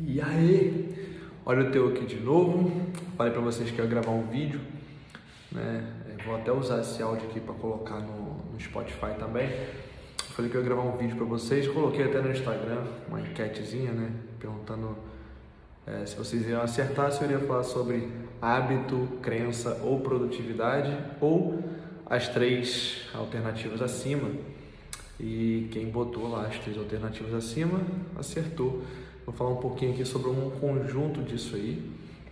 E aí, olha o teu aqui de novo. Falei para vocês que eu ia gravar um vídeo, né? Vou até usar esse áudio aqui para colocar no, no, Spotify também. Falei que eu ia gravar um vídeo para vocês, coloquei até no Instagram uma enquetezinha, né? Perguntando é, se vocês iam acertar, se eu iria falar sobre hábito, crença ou produtividade, ou as três alternativas acima. E quem botou lá as três alternativas acima acertou. Vou falar um pouquinho aqui sobre um conjunto disso aí,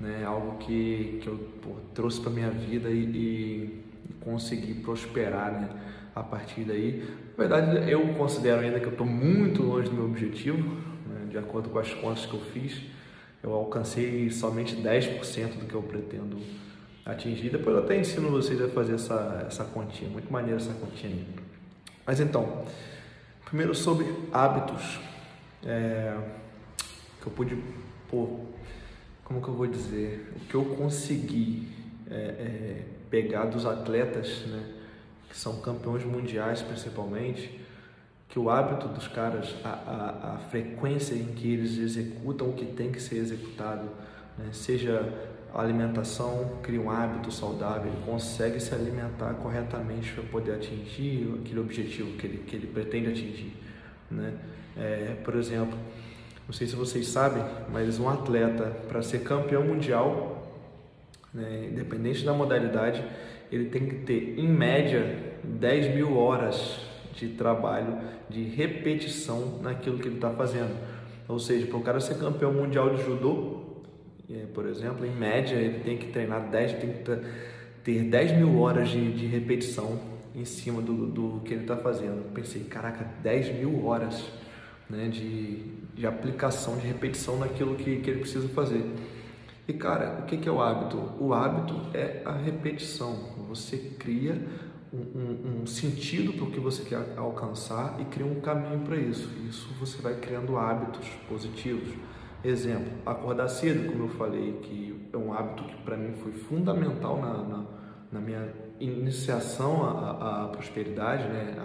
né? Algo que, que eu pô, trouxe para minha vida e, e, consegui prosperar, né? A partir daí, na verdade, eu considero ainda que eu estou muito longe do meu objetivo, né? de acordo com as contas que eu fiz. Eu alcancei somente 10% do que eu pretendo atingir. Depois eu até ensino vocês a fazer essa, essa continha, muito maneiro essa continha. Mas então, primeiro sobre hábitos. É, que eu pude, pô, como que eu vou dizer? O que eu consegui é, é, pegar dos atletas, né, que são campeões mundiais principalmente, que o hábito dos caras, a, a, a frequência em que eles executam o que tem que ser executado, né, seja a alimentação, cria um hábito saudável, ele consegue se alimentar corretamente para poder atingir aquele objetivo que ele, que ele pretende atingir. Né? É, por exemplo, não sei se vocês sabem, mas um atleta, para ser campeão mundial, né, independente da modalidade, ele tem que ter, em média, 10 mil horas de trabalho, de repetição naquilo que ele está fazendo. Ou seja, para o cara ser campeão mundial de judô, é, por exemplo, em média, ele tem que treinar 10, tem que ter 10 mil horas de, de repetição em cima do, do que ele está fazendo. Pensei, caraca, 10 mil horas né, de, de aplicação, de repetição naquilo que, que ele precisa fazer. E cara, o que, que é o hábito? O hábito é a repetição. Você cria um, um, um sentido para o que você quer alcançar e cria um caminho para isso. Isso você vai criando hábitos positivos. Exemplo, acordar cedo, como eu falei, que é um hábito que para mim foi fundamental na, na, na minha iniciação à, à prosperidade, né?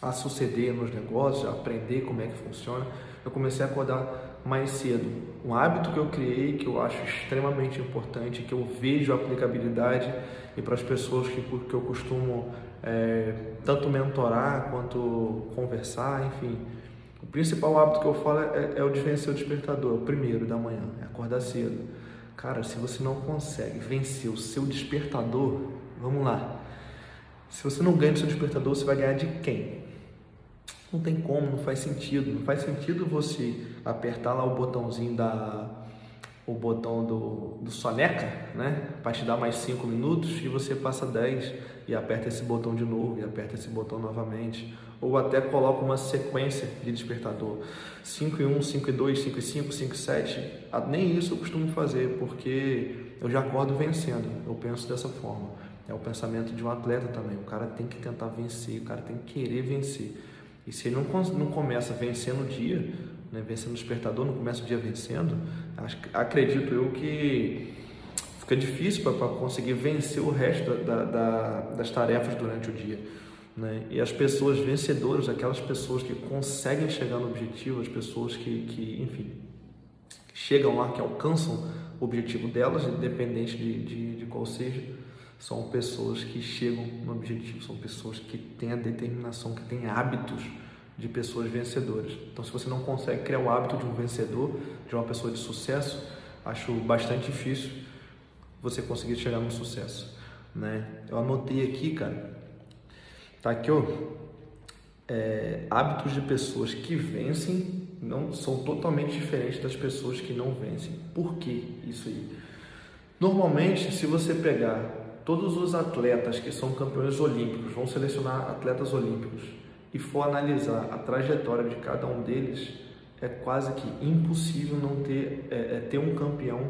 A suceder nos negócios, a aprender como é que funciona, eu comecei a acordar mais cedo. Um hábito que eu criei, que eu acho extremamente importante, que eu vejo aplicabilidade e para as pessoas que, que eu costumo é, tanto mentorar quanto conversar, enfim. O principal hábito que eu falo é, é o de vencer o despertador, o primeiro da manhã, é acordar cedo. Cara, se você não consegue vencer o seu despertador, vamos lá. Se você não ganha o seu despertador, você vai ganhar de quem? Não tem como, não faz sentido. Não faz sentido você apertar lá o botãozinho da. o botão do, do soneca, né? Para te dar mais 5 minutos e você passa 10 e aperta esse botão de novo e aperta esse botão novamente. Ou até coloca uma sequência de despertador. 5 e 1, 5 e 2, 5 e 5, 5 e 7. Ah, nem isso eu costumo fazer, porque eu já acordo vencendo. Eu penso dessa forma. É o pensamento de um atleta também. O cara tem que tentar vencer, o cara tem que querer vencer. E se ele não, não começa vencendo o dia, né, vencendo o despertador, não começa o dia vencendo, acho, acredito eu que fica difícil para conseguir vencer o resto da, da, das tarefas durante o dia. Né? E as pessoas vencedoras, aquelas pessoas que conseguem chegar no objetivo, as pessoas que, que enfim, chegam lá, que alcançam o objetivo delas, independente de, de, de qual seja, são pessoas que chegam no objetivo, são pessoas que têm a determinação, que têm hábitos de pessoas vencedoras. Então, se você não consegue criar o hábito de um vencedor, de uma pessoa de sucesso, acho bastante difícil você conseguir chegar no sucesso, né? Eu anotei aqui, cara, tá aqui, ó, é, hábitos de pessoas que vencem não são totalmente diferentes das pessoas que não vencem. Por que isso aí? Normalmente, se você pegar todos os atletas que são campeões olímpicos, vão selecionar atletas olímpicos e for analisar a trajetória de cada um deles, é quase que impossível não ter, é, é ter um campeão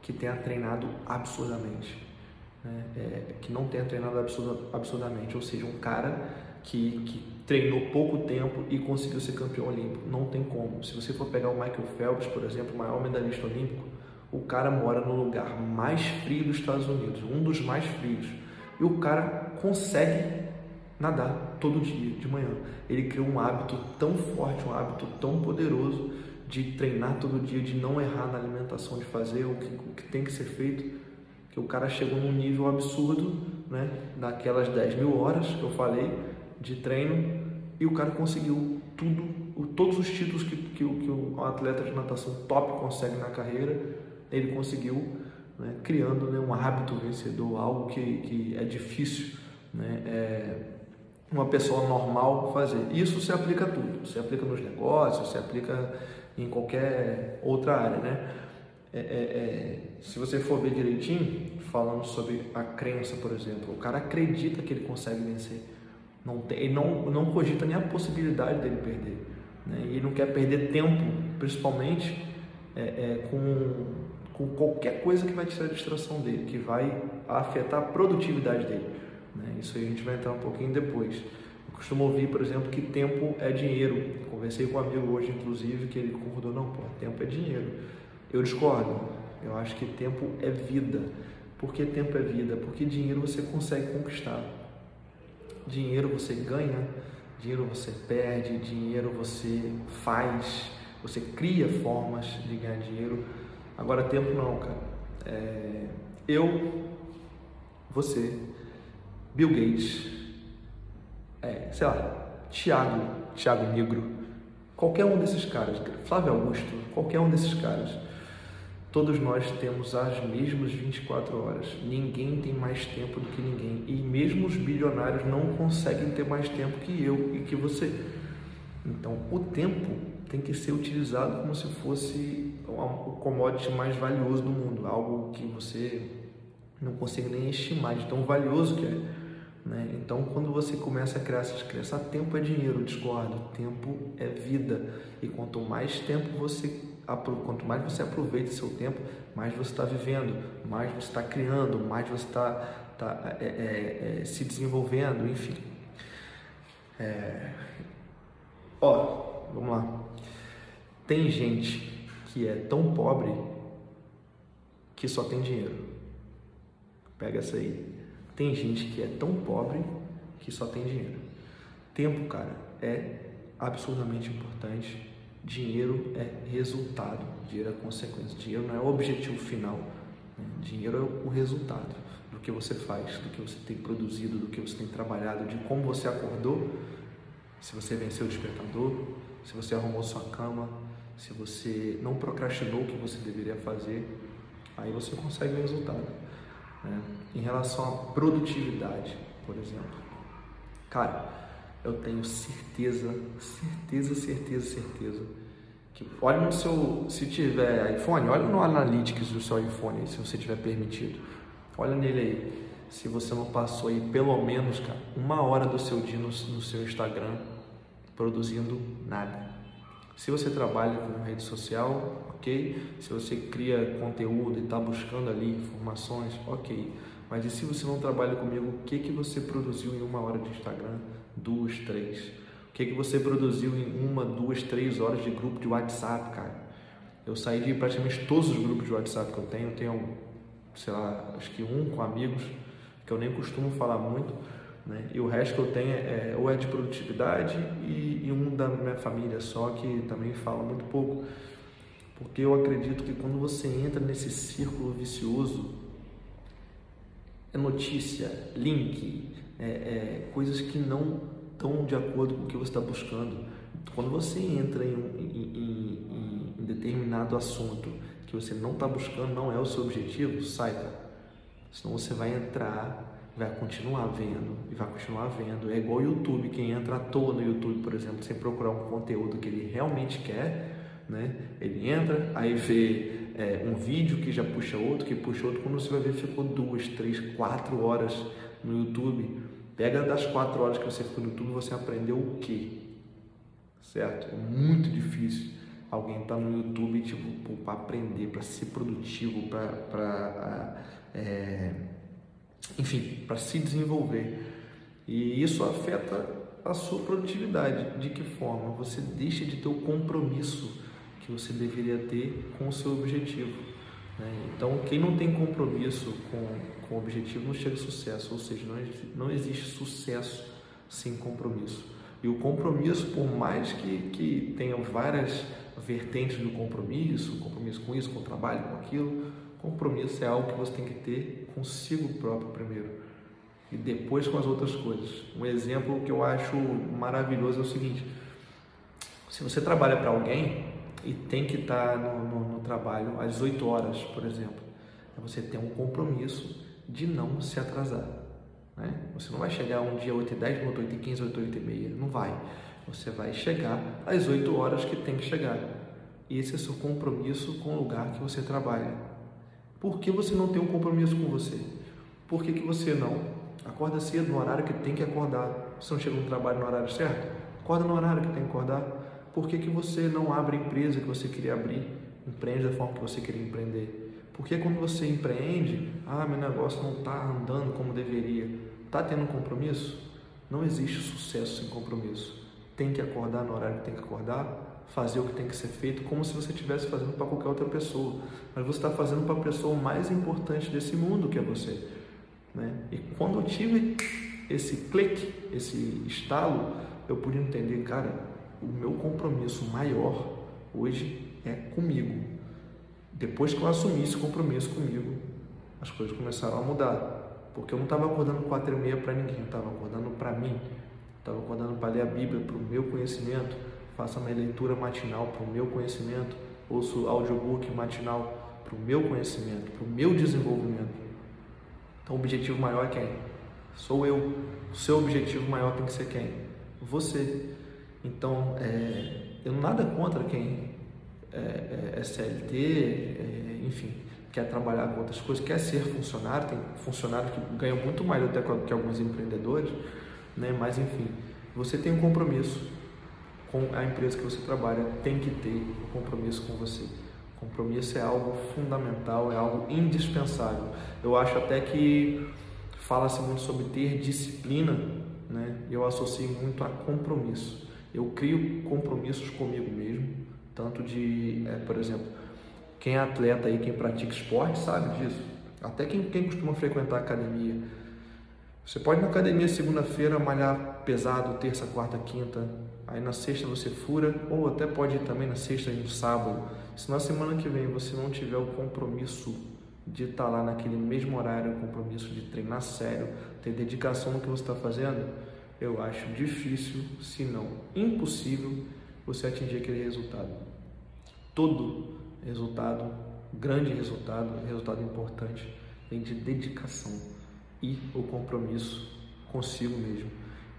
que tenha treinado absurdamente. Né? É, que não tenha treinado absurda, absurdamente, ou seja, um cara que, que treinou pouco tempo e conseguiu ser campeão olímpico. Não tem como. Se você for pegar o Michael Phelps, por exemplo, o maior medalhista olímpico, o cara mora no lugar mais frio dos Estados Unidos, um dos mais frios, e o cara consegue nadar todo dia de manhã. Ele criou um hábito tão forte, um hábito tão poderoso de treinar todo dia, de não errar na alimentação, de fazer o que, o que tem que ser feito, que o cara chegou num nível absurdo, né? Daquelas 10 mil horas que eu falei de treino, e o cara conseguiu tudo, todos os títulos que, que, que atleta de natação top consegue na carreira, ele conseguiu, né? criando né, um hábito vencedor, algo que, que é difícil, né? É, uma pessoa normal fazer. Isso se aplica a tudo, se aplica nos negócios, se aplica em qualquer outra área, né? É, é, é, se você for ver direitinho, falando sobre a crença, por exemplo, o cara acredita que ele consegue vencer, não tem, ele não, não cogita nem a possibilidade dele perder, né? E ele não quer perder tempo, principalmente é, é, com, com qualquer coisa que vai tirar a distração dele, que vai afetar a produtividade dele. Né? Isso aí a gente vai entrar um pouquinho depois. Eu costumo ouvir, por exemplo, que tempo é dinheiro. Conversei com um amigo hoje, inclusive, que ele concordou, não, pô, tempo é dinheiro. Eu discordo. Eu acho que tempo é vida. Por que tempo é vida? Porque dinheiro você consegue conquistar. Dinheiro você ganha, dinheiro você perde, dinheiro você faz, você cria formas de ganhar dinheiro. Agora, tempo não, cara. É... eu, você, Bill Gates, é, sei lá, Tiago, Tiago Negro, qualquer um desses caras, Flávio Augusto, qualquer um desses caras, todos nós temos as mesmas 24 horas. Ninguém tem mais tempo do que ninguém. E mesmo os bilionários não conseguem ter mais tempo que eu e que você. Então, o tempo tem que ser utilizado como se fosse o commodity mais valioso do mundo, algo que você não consegue nem estimar de tão valioso que é. Né? Então, quando você começa a criar essas crenças, ah, tempo é dinheiro, discordo, tempo é vida. E quanto mais tempo você quanto mais você aproveita seu tempo, mais você está vivendo, mais você está criando, mais você está tá, é, é, é, se desenvolvendo, enfim. É... Ó, vamos lá. Tem gente que é tão pobre que só tem dinheiro. Pega essa aí. Tem gente que é tão pobre que só tem dinheiro. Tempo, cara, é absurdamente importante. Dinheiro é resultado, dinheiro é consequência. Dinheiro não é o objetivo final. Né? Dinheiro é o resultado do que você faz, do que você tem produzido, do que você tem trabalhado, de como você acordou, se você venceu o despertador, se você arrumou sua cama, se você não procrastinou o que você deveria fazer, aí você consegue o resultado. Né? Em relação à produtividade, por exemplo. Cara, eu tenho certeza, certeza, certeza, certeza que olha no seu, se tiver iPhone, olha no Analytics do seu iPhone, se você tiver permitido. Olha nele aí. Se você não passou aí pelo menos, cara, uma hora do seu dia no, no seu Instagram produzindo nada. Se você trabalha com rede social, ok. Se você cria conteúdo e está buscando ali informações, ok. Mas e se você não trabalha comigo, o que, que você produziu em uma hora de Instagram? Duas, três. O que, que você produziu em uma, duas, três horas de grupo de WhatsApp, cara? Eu saí de praticamente todos os grupos de WhatsApp que eu tenho. Eu tenho, sei lá, acho que um com amigos, que eu nem costumo falar muito. Né? E o resto que eu tenho é, é ou é de produtividade e, e um da minha família só, que também fala muito pouco. Porque eu acredito que quando você entra nesse círculo vicioso, é notícia, link, é, é, coisas que não estão de acordo com o que você está buscando. Quando você entra em, em, em, em determinado assunto que você não está buscando, não é o seu objetivo, saiba. Senão você vai entrar, vai continuar vendo e vai continuar vendo. É igual o YouTube, quem entra à toa no YouTube, por exemplo, sem procurar um conteúdo que ele realmente quer, né? Ele entra, aí vê é, um vídeo que já puxa outro, que puxa outro. Quando você vai ver, ficou duas, três, quatro horas no YouTube. Pega das quatro horas que você ficou no YouTube, você aprendeu o quê? Certo? É muito difícil alguém estar tá no YouTube tipo, para aprender, para ser produtivo, para. Enfim, para se desenvolver. E isso afeta a sua produtividade. De que forma? Você deixa de ter o compromisso que você deveria ter com o seu objetivo. Né? Então, quem não tem compromisso com, com o objetivo não chega a sucesso, ou seja, não, não existe sucesso sem compromisso. E o compromisso, por mais que, que tenha várias vertentes do compromisso, compromisso com isso, com o trabalho, com aquilo. Compromisso é algo que você tem que ter consigo próprio primeiro e depois com as outras coisas. Um exemplo que eu acho maravilhoso é o seguinte: se você trabalha para alguém e tem que estar no, no, no trabalho às 8 horas, por exemplo, você tem um compromisso de não se atrasar. Né? Você não vai chegar um dia 8 e 10, no outro 8 e 15, 8 e 8 e meia. Não vai. Você vai chegar às 8 horas que tem que chegar. E esse é seu compromisso com o lugar que você trabalha. Por que você não tem um compromisso com você? Por que, que você não acorda cedo no horário que tem que acordar? Você não chega no trabalho no horário certo? Acorda no horário que tem que acordar. Por que, que você não abre a empresa que você queria abrir? Empreende da forma que você queria empreender? Porque quando você empreende, ah, meu negócio não está andando como deveria. Está tendo um compromisso? Não existe sucesso sem compromisso tem que acordar no horário que tem que acordar, fazer o que tem que ser feito, como se você estivesse fazendo para qualquer outra pessoa. Mas você está fazendo para a pessoa mais importante desse mundo, que é você. Né? E quando eu tive esse clique, esse estalo, eu pude entender, cara, o meu compromisso maior hoje é comigo. Depois que eu assumi esse compromisso comigo, as coisas começaram a mudar. Porque eu não estava acordando quatro e meia para ninguém, eu estava acordando para mim estava acordando para ler a Bíblia para o meu conhecimento, faço a minha leitura matinal para o meu conhecimento, ouço audiobook matinal para o meu conhecimento, para o meu desenvolvimento. Então o objetivo maior é quem? Sou eu. O seu objetivo maior tem que ser quem? Você. Então, é, eu nada contra quem é, é, é CLT, é, enfim, quer trabalhar com outras coisas, quer ser funcionário, tem funcionários que ganham muito mais até que alguns empreendedores, né? Mas enfim, você tem um compromisso com a empresa que você trabalha, tem que ter um compromisso com você. Compromisso é algo fundamental, é algo indispensável. Eu acho até que fala-se muito sobre ter disciplina, né? Eu associo muito a compromisso. Eu crio compromissos comigo mesmo, tanto de, é, por exemplo, quem é atleta aí, quem pratica esporte sabe disso. Até quem, quem costuma frequentar academia, você pode ir na academia segunda-feira malhar pesado, terça, quarta, quinta. Aí na sexta você fura, ou até pode ir também na sexta e no sábado. Se na semana que vem você não tiver o compromisso de estar lá naquele mesmo horário, o compromisso de treinar sério, ter dedicação no que você está fazendo, eu acho difícil, se não impossível, você atingir aquele resultado. Todo resultado, grande resultado, resultado importante, vem de dedicação e o compromisso consigo mesmo.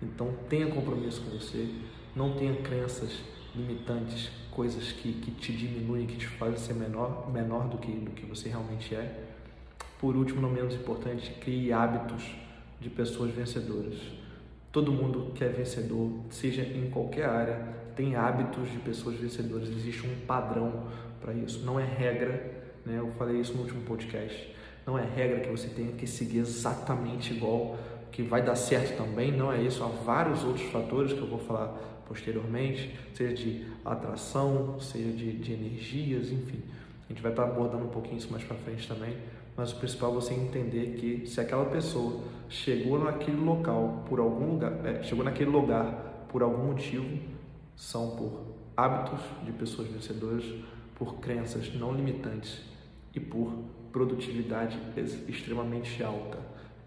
Então tenha compromisso com você, não tenha crenças limitantes, coisas que, que te diminuem, que te fazem ser menor, menor do, que, do que você realmente é. Por último, não menos importante, crie hábitos de pessoas vencedoras. Todo mundo que é vencedor, seja em qualquer área, tem hábitos de pessoas vencedoras. Existe um padrão para isso. Não é regra, né? Eu falei isso no último podcast. Não é regra que você tenha que seguir exatamente igual, que vai dar certo também, não é isso. Há vários outros fatores que eu vou falar posteriormente, seja de atração, seja de, de energias, enfim. A gente vai estar abordando um pouquinho isso mais para frente também, mas o principal é você entender que se aquela pessoa chegou naquele local por algum lugar, é, chegou naquele lugar por algum motivo, são por hábitos de pessoas vencedoras, por crenças não limitantes e por produtividade extremamente alta.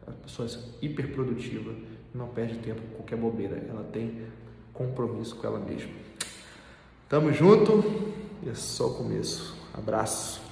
A pessoa é hiperprodutiva, não perde tempo com qualquer bobeira, ela tem compromisso com ela mesma. Tamo junto e é só o começo. Abraço.